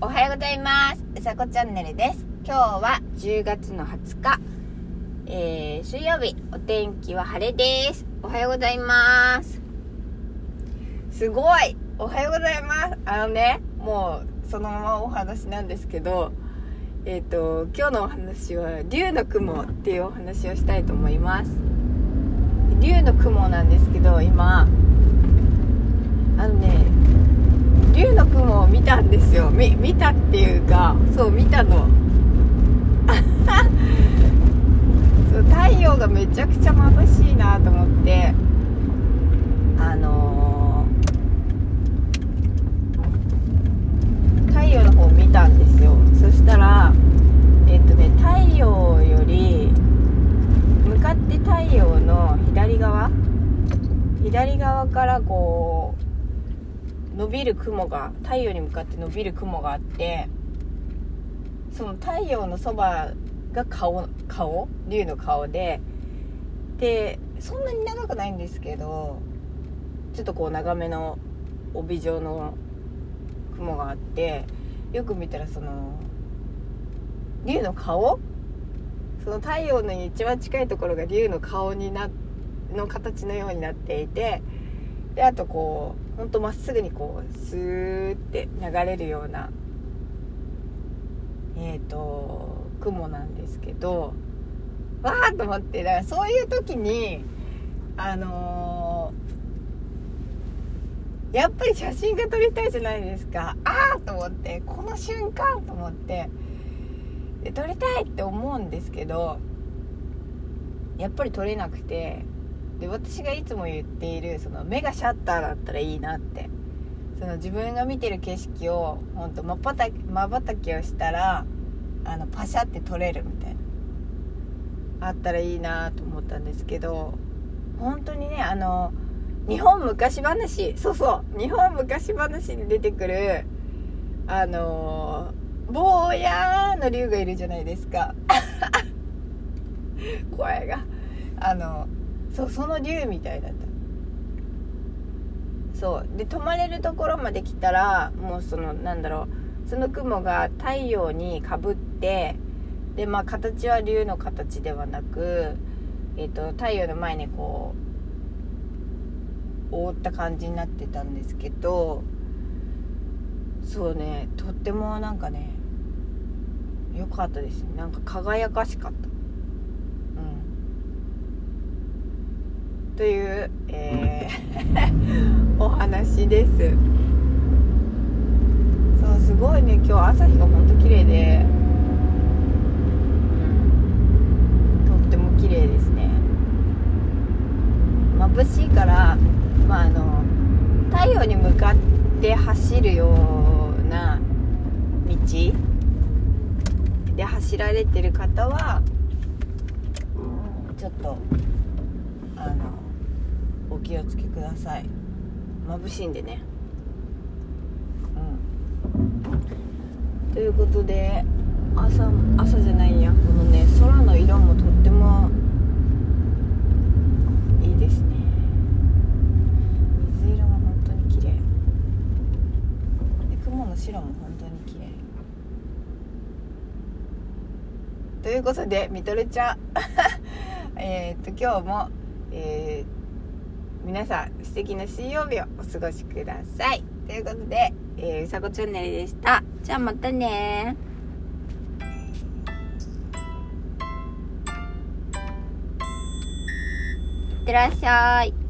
おはようございます。うさこチャンネルです。今日は10月の20日。えー、水曜日。お天気は晴れです。おはようございます。すごい。おはようございます。あのねもうそのままお話なんですけどえっ、ー、と今日のお話は竜の雲っていうお話をしたいと思います。竜の雲なんですけど今。あのね竜の雲を見たんですよ。見見たっていうかそう見たの。そう太陽がめちゃくちゃ眩しいなと思ってあのー、太陽の方を見たんですよ。そしたらえっとね太陽より向かって太陽の左側？左側からこう伸びる雲が太陽に向かって伸びる雲があってその太陽のそばが顔顔竜の顔ででそんなに長くないんですけどちょっとこう長めの帯状の雲があってよく見たらその竜の顔？その太陽の一番近いところが竜の顔になの形のようになっていてであとこうほんとまっすぐにこうスーって流れるようなえっ、ー、と雲なんですけどわーと思ってだからそういう時にあのー、やっぱり写真が撮りたいじゃないですか。ああと思ってこの瞬間と思って。で撮りたいって思うんですけどやっぱり撮れなくて。で私がいつも言っているその目がシャッターだったらいいなって。その自分が見てる景色をほんとまばたきをしたらあのパシャって撮れるみたいな。あったらいいなと思ったんですけど本当にねあの日本昔話そうそう日本昔話に出てくるあの坊やの竜がいるじゃないですか。声があのそうその竜みたいだった。そう。で泊まれるところまで来たらもうそのなんだろうその雲が太陽にかぶってでまあ形は竜の形ではなく、えーと、太陽の前にこう覆った感じになってたんですけどそうねとってもなんかね良かったですね。なんか輝かしかった。という、えー、お話です。そうすごいね今日朝日がほんと綺麗で、うん、とっても綺麗ですね。眩しいからまああの太陽に向かって走るような道で走られてる方はちょっとあのお気をつけください。眩しいんでね。うん。ということで朝朝じゃないや。このね空の色もとってもいいですね。水色が本当に綺麗。で雲の白も本当に綺麗。ということでみとるちゃん。えっと今日もえー皆さん素敵な水曜日をお過ごしください。ということで、えー、うさこチャンネルでした。じゃあまたね。いってらっしゃい。